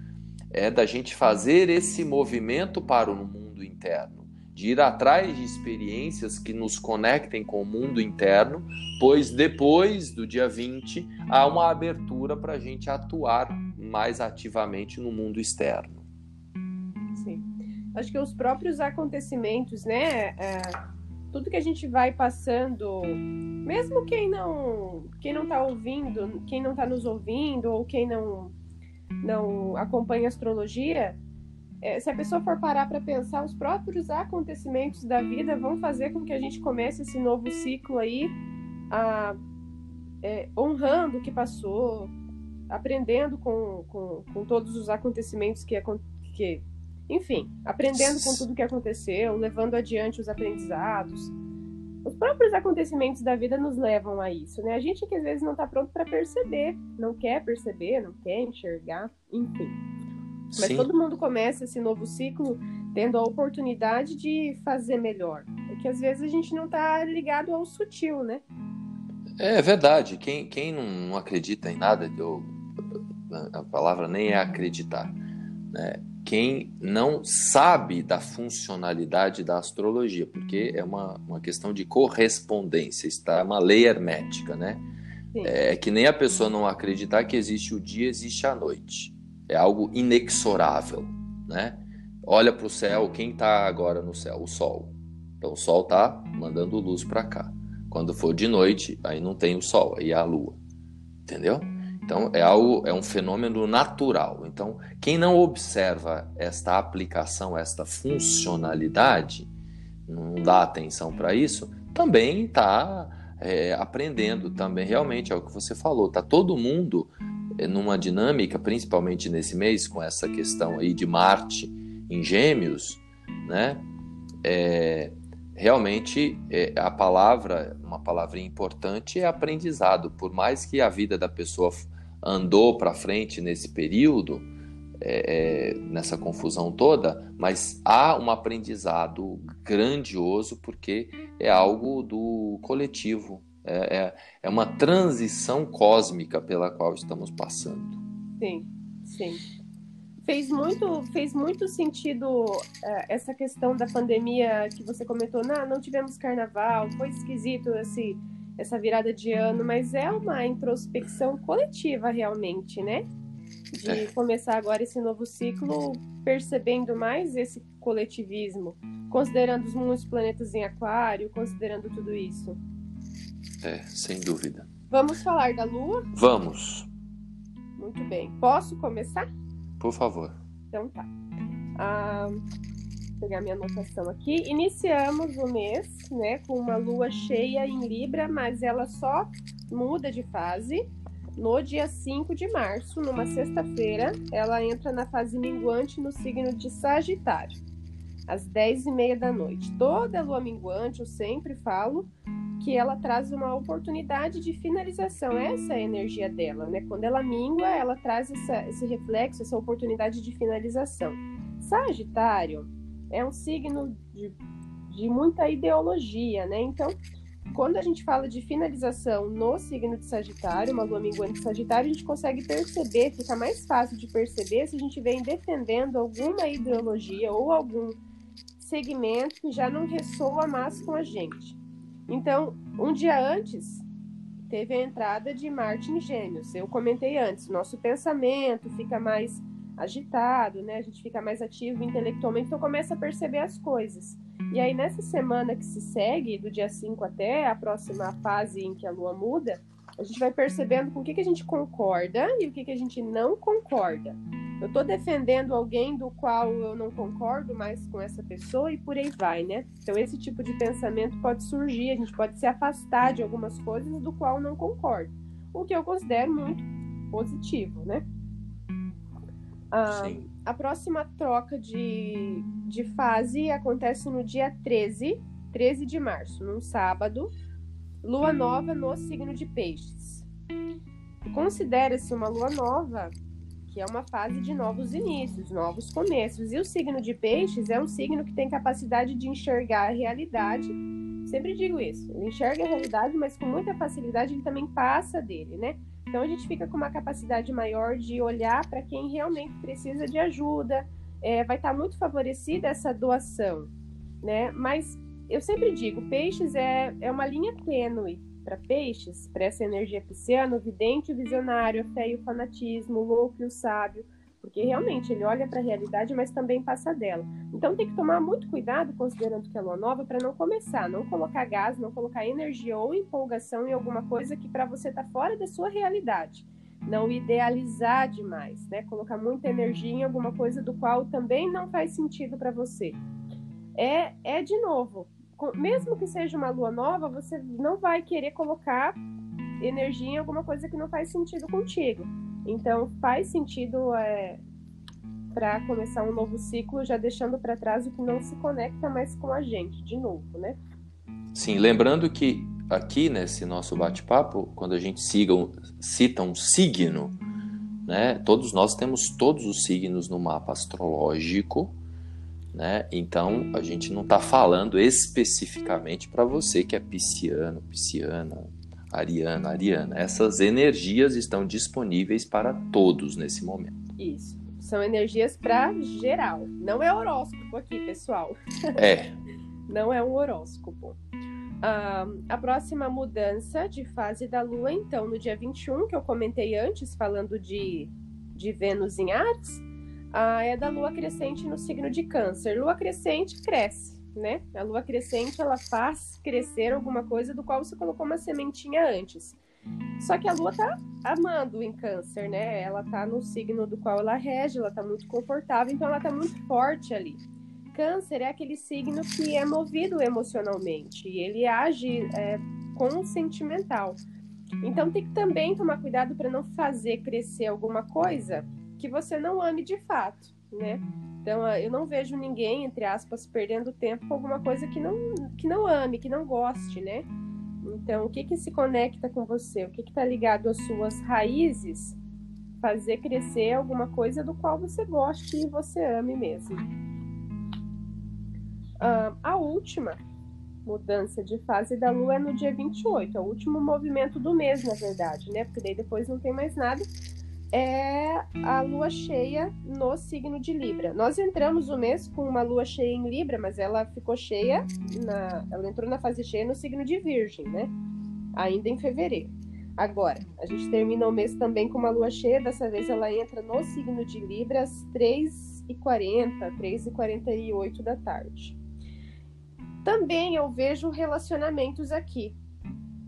é da gente fazer esse movimento para o mundo interno de ir atrás de experiências que nos conectem com o mundo interno, pois depois do dia 20 há uma abertura para a gente atuar mais ativamente no mundo externo. Sim. Acho que os próprios acontecimentos, né? É, tudo que a gente vai passando, mesmo quem não quem não está ouvindo, quem não está nos ouvindo ou quem não não acompanha astrologia, é, se a pessoa for parar para pensar, os próprios acontecimentos da vida vão fazer com que a gente comece esse novo ciclo aí, a, é, honrando o que passou, aprendendo com, com, com todos os acontecimentos que, que. Enfim, aprendendo com tudo que aconteceu, levando adiante os aprendizados. Os próprios acontecimentos da vida nos levam a isso, né? A gente que às vezes não está pronto para perceber, não quer perceber, não quer enxergar, enfim. Mas Sim. todo mundo começa esse novo ciclo tendo a oportunidade de fazer melhor. Porque às vezes a gente não está ligado ao sutil, né? É verdade. Quem, quem não acredita em nada, eu, a palavra nem é acreditar. Né? Quem não sabe da funcionalidade da astrologia, porque é uma, uma questão de correspondência, está é uma lei hermética, né? Sim. É que nem a pessoa não acreditar que existe o dia, existe a noite é algo inexorável, né? Olha para o céu, quem está agora no céu? O Sol. Então o Sol está mandando luz para cá. Quando for de noite, aí não tem o Sol, aí é a Lua, entendeu? Então é algo, é um fenômeno natural. Então quem não observa esta aplicação, esta funcionalidade, não dá atenção para isso, também está é, aprendendo. Também realmente é o que você falou. Tá todo mundo numa dinâmica, principalmente nesse mês, com essa questão aí de Marte em Gêmeos, né? É, realmente é, a palavra, uma palavrinha importante é aprendizado. Por mais que a vida da pessoa andou para frente nesse período, é, é, nessa confusão toda, mas há um aprendizado grandioso porque é algo do coletivo, é, é, é uma transição cósmica pela qual estamos passando. Sim, sim. Fez muito, fez muito sentido é, essa questão da pandemia que você comentou. Não, não tivemos carnaval, foi esquisito esse, essa virada de ano, mas é uma introspecção coletiva realmente, né? De é. começar agora esse novo ciclo percebendo mais esse coletivismo, considerando os muitos planetas em aquário, considerando tudo isso. É, sem dúvida. Vamos falar da Lua? Vamos. Muito bem. Posso começar? Por favor. Então tá. Ah, vou pegar minha anotação aqui. Iniciamos o mês, né, com uma lua cheia em Libra, mas ela só muda de fase no dia 5 de março, numa sexta-feira. Ela entra na fase minguante no signo de Sagitário, às 10 e meia da noite. Toda lua minguante, eu sempre falo, que ela traz uma oportunidade de finalização. Essa é a energia dela, né? Quando ela mingua, ela traz essa, esse reflexo, essa oportunidade de finalização. Sagitário é um signo de, de muita ideologia, né? Então, quando a gente fala de finalização no signo de Sagitário, uma lua minguante de Sagitário, a gente consegue perceber, fica mais fácil de perceber se a gente vem defendendo alguma ideologia ou algum segmento que já não ressoa mais com a gente. Então, um dia antes, teve a entrada de Marte em Gêmeos. Eu comentei antes, nosso pensamento fica mais agitado, né? A gente fica mais ativo intelectualmente, então começa a perceber as coisas. E aí, nessa semana que se segue, do dia 5 até a próxima fase em que a Lua muda, a gente vai percebendo com o que, que a gente concorda e o que, que a gente não concorda. Eu estou defendendo alguém do qual eu não concordo mais com essa pessoa e por aí vai, né? Então, esse tipo de pensamento pode surgir, a gente pode se afastar de algumas coisas do qual não concordo, o que eu considero muito positivo, né? Ah, a próxima troca de, de fase acontece no dia 13, 13 de março, num sábado, lua nova no signo de Peixes. Considera-se uma lua nova que é uma fase de novos inícios, novos começos. E o signo de Peixes é um signo que tem capacidade de enxergar a realidade. Sempre digo isso, ele enxerga a realidade, mas com muita facilidade ele também passa dele, né? Então a gente fica com uma capacidade maior de olhar para quem realmente precisa de ajuda, é, vai estar muito favorecida essa doação, né? Mas eu sempre digo, peixes é, é uma linha tênue para peixes, para essa energia pisciana, o vidente, o visionário, a fé e o fanatismo, o louco e o sábio, porque realmente ele olha para a realidade, mas também passa dela. Então tem que tomar muito cuidado, considerando que é lua nova, para não começar, não colocar gás, não colocar energia ou empolgação em alguma coisa que para você está fora da sua realidade. Não idealizar demais, né? Colocar muita energia em alguma coisa do qual também não faz sentido para você. É, é de novo, mesmo que seja uma lua nova, você não vai querer colocar energia em alguma coisa que não faz sentido contigo. Então, faz sentido é, para começar um novo ciclo, já deixando para trás o que não se conecta mais com a gente, de novo, né? Sim, lembrando que aqui nesse nosso bate-papo, quando a gente siga, cita um signo, né, todos nós temos todos os signos no mapa astrológico, né? Então a gente não está falando especificamente para você que é pisciano, pisciana, ariana, ariana. Essas energias estão disponíveis para todos nesse momento. Isso. São energias para geral. Não é horóscopo aqui, pessoal. É. não é um horóscopo. Uh, a próxima mudança de fase da Lua, então, no dia 21, que eu comentei antes, falando de, de Vênus em Ares, ah, é da lua crescente no signo de Câncer. Lua crescente cresce, né? A lua crescente ela faz crescer alguma coisa do qual você colocou uma sementinha antes. Só que a lua tá amando em Câncer, né? Ela tá no signo do qual ela rege, ela tá muito confortável, então ela tá muito forte ali. Câncer é aquele signo que é movido emocionalmente e ele age é, com o sentimental. Então tem que também tomar cuidado para não fazer crescer alguma coisa que você não ame de fato, né? Então, eu não vejo ninguém, entre aspas, perdendo tempo com alguma coisa que não, que não ame, que não goste, né? Então, o que que se conecta com você? O que que está ligado às suas raízes? Fazer crescer alguma coisa do qual você goste e você ame mesmo. Uh, a última mudança de fase da Lua é no dia 28, é o último movimento do mês, na verdade, né? Porque daí depois não tem mais nada é a lua cheia no signo de Libra. Nós entramos o mês com uma lua cheia em Libra, mas ela ficou cheia, na, ela entrou na fase cheia no signo de Virgem, né? Ainda em fevereiro. Agora, a gente termina o mês também com uma lua cheia, dessa vez ela entra no signo de Libra às 3h40, 3h48 da tarde. Também eu vejo relacionamentos aqui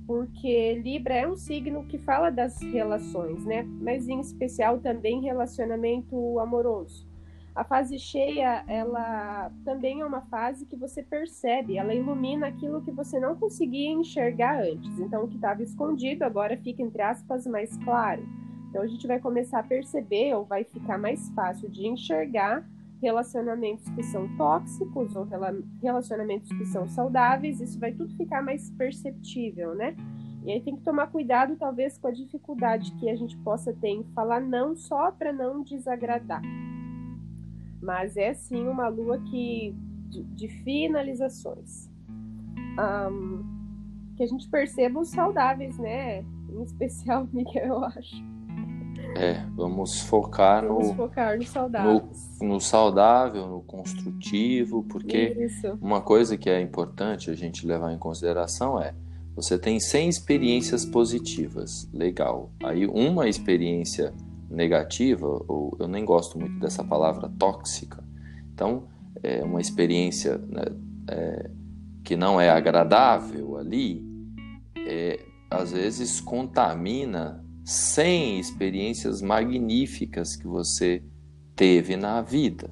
porque Libra é um signo que fala das relações, né? Mas em especial também relacionamento amoroso. A fase cheia, ela também é uma fase que você percebe, ela ilumina aquilo que você não conseguia enxergar antes. Então, o que estava escondido agora fica, entre aspas, mais claro. Então, a gente vai começar a perceber, ou vai ficar mais fácil de enxergar relacionamentos que são tóxicos ou relacionamentos que são saudáveis, isso vai tudo ficar mais perceptível, né? E aí tem que tomar cuidado, talvez, com a dificuldade que a gente possa ter em falar não só para não desagradar. Mas é sim uma lua que de, de finalizações. Um, que a gente perceba os saudáveis, né? Em especial, Miguel, eu acho. É, vamos focar vamos no, focar no saudável. No, no, saudável, no construtivo, porque Isso. uma coisa que é importante a gente levar em consideração é você tem 100 experiências positivas, legal. Aí uma experiência negativa, ou eu nem gosto muito dessa palavra tóxica, então é uma experiência né, é, que não é agradável ali, é, às vezes contamina 100 experiências magníficas que você teve na vida.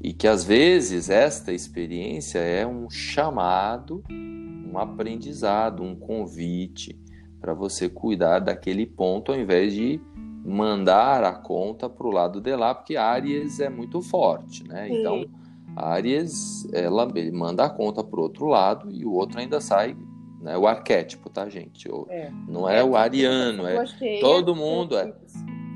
E que às vezes esta experiência é um chamado, um aprendizado, um convite para você cuidar daquele ponto ao invés de mandar a conta para o lado de lá, porque Aries é muito forte, né? Sim. Então, Aries, ela manda a conta para o outro lado e o outro ainda sai, né? O arquétipo, tá, gente? O, é. Não é, é o ariano, é todo mundo é.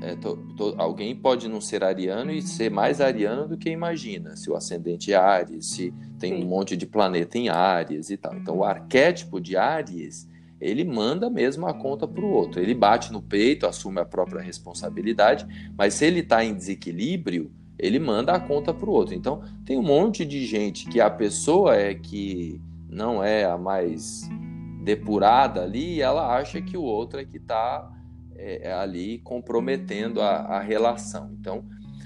é to, to, alguém pode não ser ariano e ser mais ariano do que imagina, se o ascendente é Ares, se tem Sim. um monte de planeta em Ares e tal. Então, o arquétipo de Ares ele manda mesmo a conta para o outro. Ele bate no peito, assume a própria responsabilidade, mas se ele está em desequilíbrio, ele manda a conta para o outro. Então, tem um monte de gente que a pessoa é que não é a mais depurada ali, e ela acha que o outro é que está é, é, ali comprometendo a, a relação. Então,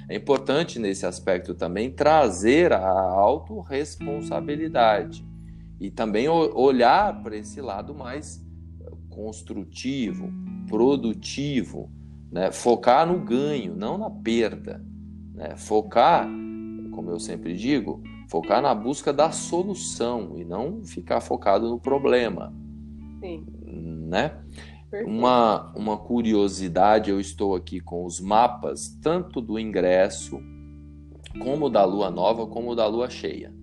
é importante nesse aspecto também trazer a autorresponsabilidade e também olhar para esse lado mais construtivo, produtivo, né? focar no ganho, não na perda. Né? Focar, como eu sempre digo, focar na busca da solução e não ficar focado no problema. Sim. Né? Uma, uma curiosidade, eu estou aqui com os mapas, tanto do ingresso, como da lua nova, como da lua cheia.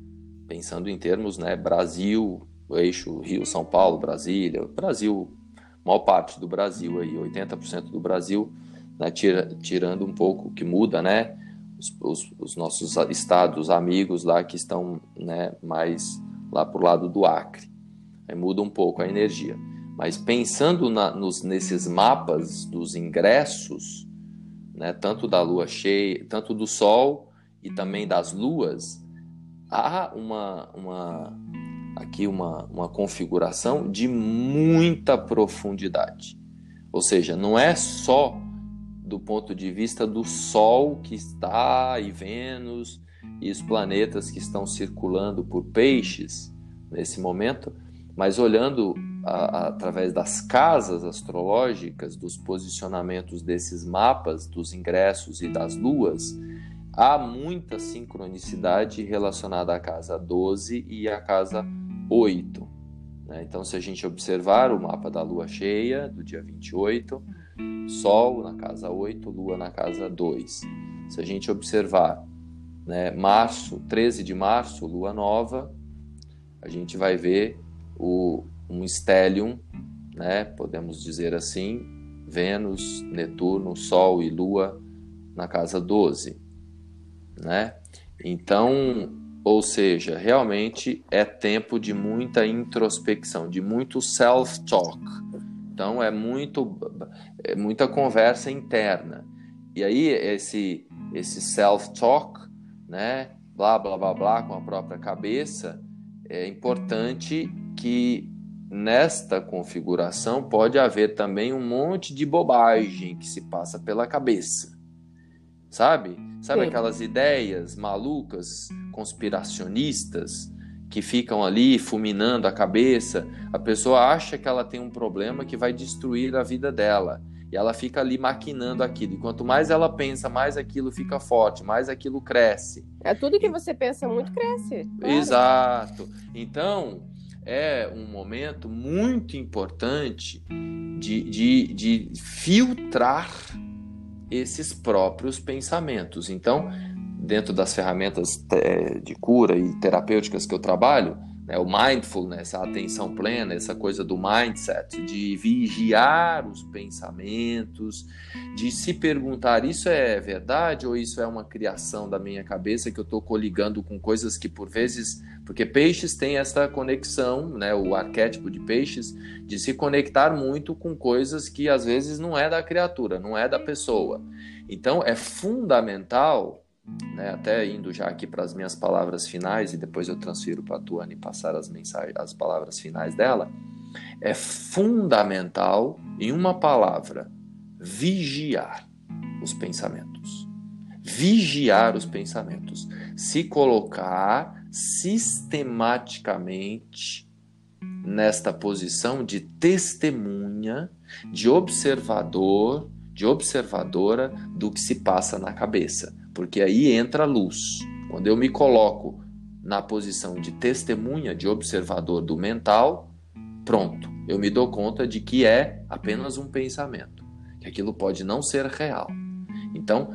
Pensando em termos, né, Brasil, eixo Rio, São Paulo, Brasília, Brasil maior parte do Brasil, aí, 80% do Brasil, né, tira, tirando um pouco que muda, né? Os, os, os, nossos estados amigos lá que estão né, mais lá para o lado do Acre. Aí muda um pouco a energia. Mas pensando na, nos, nesses mapas dos ingressos, né, tanto da lua cheia, tanto do Sol e também das luas, há uma, uma aqui uma, uma configuração de muita profundidade. Ou seja, não é só do ponto de vista do Sol que está e Vênus e os planetas que estão circulando por peixes nesse momento, mas olhando a, a, através das casas astrológicas, dos posicionamentos desses mapas, dos ingressos e das luas, há muita sincronicidade relacionada à casa 12 e à casa 8. Né? Então, se a gente observar o mapa da lua cheia, do dia 28, Sol na casa 8, Lua na casa 2. Se a gente observar né, março, 13 de março, Lua nova, a gente vai ver o, um stellium, né, podemos dizer assim, Vênus, Netuno, Sol e Lua na casa 12. Né? Então, ou seja, realmente é tempo de muita introspecção, de muito self-talk. Então é muito é muita conversa interna. E aí esse esse self-talk, né, blá blá blá blá com a própria cabeça, é importante que nesta configuração pode haver também um monte de bobagem que se passa pela cabeça. Sabe? Sabe Sim. aquelas ideias malucas conspiracionistas que ficam ali fulminando a cabeça. A pessoa acha que ela tem um problema que vai destruir a vida dela. E ela fica ali maquinando aquilo. E quanto mais ela pensa, mais aquilo fica forte, mais aquilo cresce. É tudo que você pensa muito cresce. Claro. Exato. Então, é um momento muito importante de, de, de filtrar esses próprios pensamentos. Então, dentro das ferramentas é, de cura e terapêuticas que eu trabalho, né, o mindfulness, a atenção plena, essa coisa do mindset, de vigiar os pensamentos, de se perguntar: isso é verdade ou isso é uma criação da minha cabeça que eu estou coligando com coisas que por vezes. Porque peixes têm essa conexão, né, o arquétipo de peixes, de se conectar muito com coisas que às vezes não é da criatura, não é da pessoa. Então é fundamental né, até indo já aqui para as minhas palavras finais e depois eu transfiro para a Tuane passar as mensagens, as palavras finais dela, é fundamental em uma palavra vigiar os pensamentos. Vigiar os pensamentos, se colocar sistematicamente nesta posição de testemunha, de observador, de observadora do que se passa na cabeça porque aí entra a luz. Quando eu me coloco na posição de testemunha, de observador do mental, pronto, eu me dou conta de que é apenas um pensamento, que aquilo pode não ser real. Então,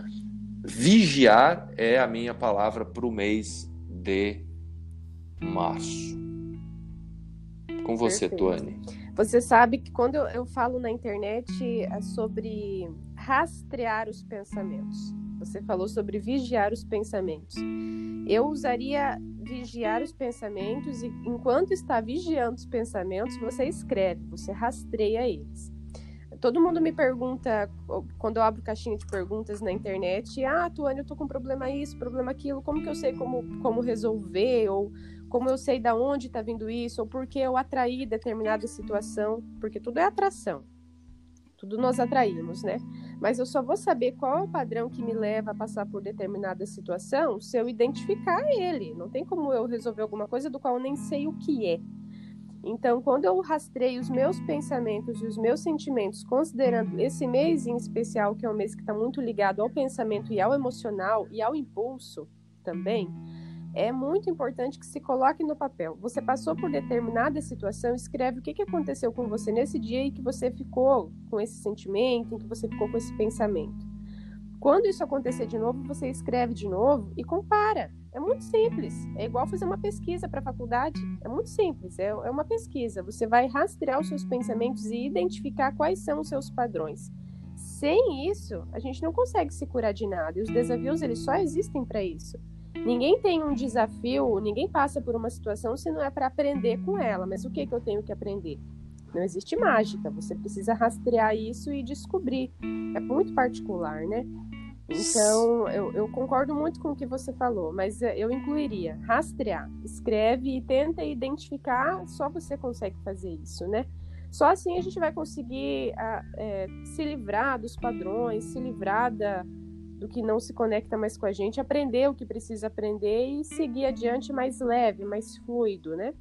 vigiar é a minha palavra para o mês de março. Com você. Tuane. Você sabe que quando eu, eu falo na internet é sobre rastrear os pensamentos. Você falou sobre vigiar os pensamentos. Eu usaria vigiar os pensamentos e enquanto está vigiando os pensamentos, você escreve, você rastreia eles. Todo mundo me pergunta, quando eu abro caixinha de perguntas na internet, ah, Tuane, eu tô com problema isso, problema aquilo, como que eu sei como, como resolver? Ou como eu sei da onde está vindo isso? Ou por que eu atraí determinada situação? Porque tudo é atração. Tudo nós atraímos, né? Mas eu só vou saber qual é o padrão que me leva a passar por determinada situação se eu identificar ele. Não tem como eu resolver alguma coisa do qual eu nem sei o que é. Então, quando eu rastreio os meus pensamentos e os meus sentimentos, considerando esse mês em especial, que é um mês que está muito ligado ao pensamento e ao emocional e ao impulso também, é muito importante que se coloque no papel. Você passou por determinada situação, escreve o que, aconteceu com você nesse dia e que você ficou com esse sentimento, em que você ficou com esse pensamento. Quando isso acontecer de novo, você escreve de novo e compara. É muito simples. É igual fazer uma pesquisa para a faculdade. É muito simples. É, é uma pesquisa. Você vai rastrear os seus pensamentos e identificar quais são os seus padrões. Sem isso, a gente não consegue se curar de nada. E os desafios eles só existem para isso. Ninguém tem um desafio, ninguém passa por uma situação se não é para aprender com ela. Mas o que, que eu tenho que aprender? Não existe mágica, você precisa rastrear isso e descobrir. É muito particular, né? Então, eu, eu, concordo muito com o que você falou, mas eu incluiria rastrear, escreve e tenta identificar, só você consegue fazer isso, né? Só assim a gente vai conseguir é, se livrar dos padrões, se livrar da, do que não se conecta mais com a gente, aprender o que precisa aprender e seguir adiante mais leve, mais fluido, né?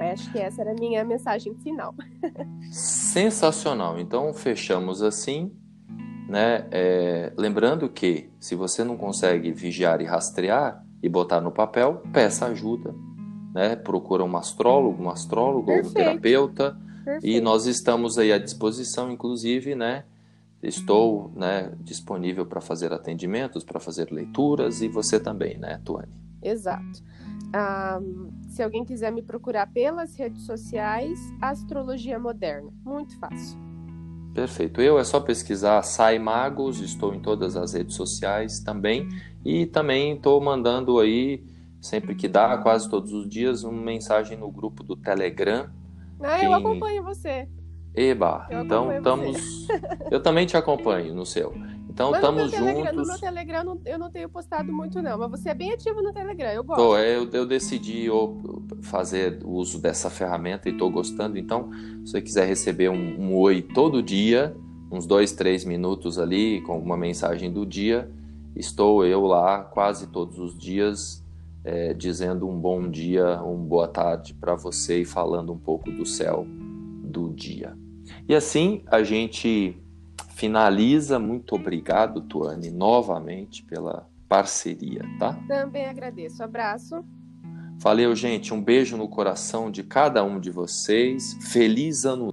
Acho que essa era a minha mensagem final. Sensacional. Então fechamos assim, né? É, lembrando que se você não consegue vigiar e rastrear e botar no papel, peça ajuda, né? Procura um astrólogo, um astrólogo, Perfeito. um terapeuta. Perfeito. E nós estamos aí à disposição, inclusive, né? Estou né, disponível para fazer atendimentos, para fazer leituras e você também, né, Tuane? Exato. Um, se alguém quiser me procurar pelas redes sociais, Astrologia Moderna. Muito fácil. Perfeito. Eu é só pesquisar Sai Magos, estou em todas as redes sociais também. E também estou mandando aí, sempre que dá, quase todos os dias, uma mensagem no grupo do Telegram. Ah, Quem... eu acompanho você. Eba, eu então estamos. eu também te acompanho no seu. Então estamos juntos. No meu Telegram eu não tenho postado muito, não, mas você é bem ativo no Telegram, eu gosto. Tô, eu, eu decidi fazer uso dessa ferramenta e estou gostando. Então, se você quiser receber um, um oi todo dia, uns dois, três minutos ali, com uma mensagem do dia, estou eu lá quase todos os dias é, dizendo um bom dia, uma boa tarde para você e falando um pouco do céu do dia. E assim a gente finaliza. Muito obrigado, Tuane, novamente pela parceria, tá? Também agradeço. Abraço. Valeu, gente. Um beijo no coração de cada um de vocês. Feliz ano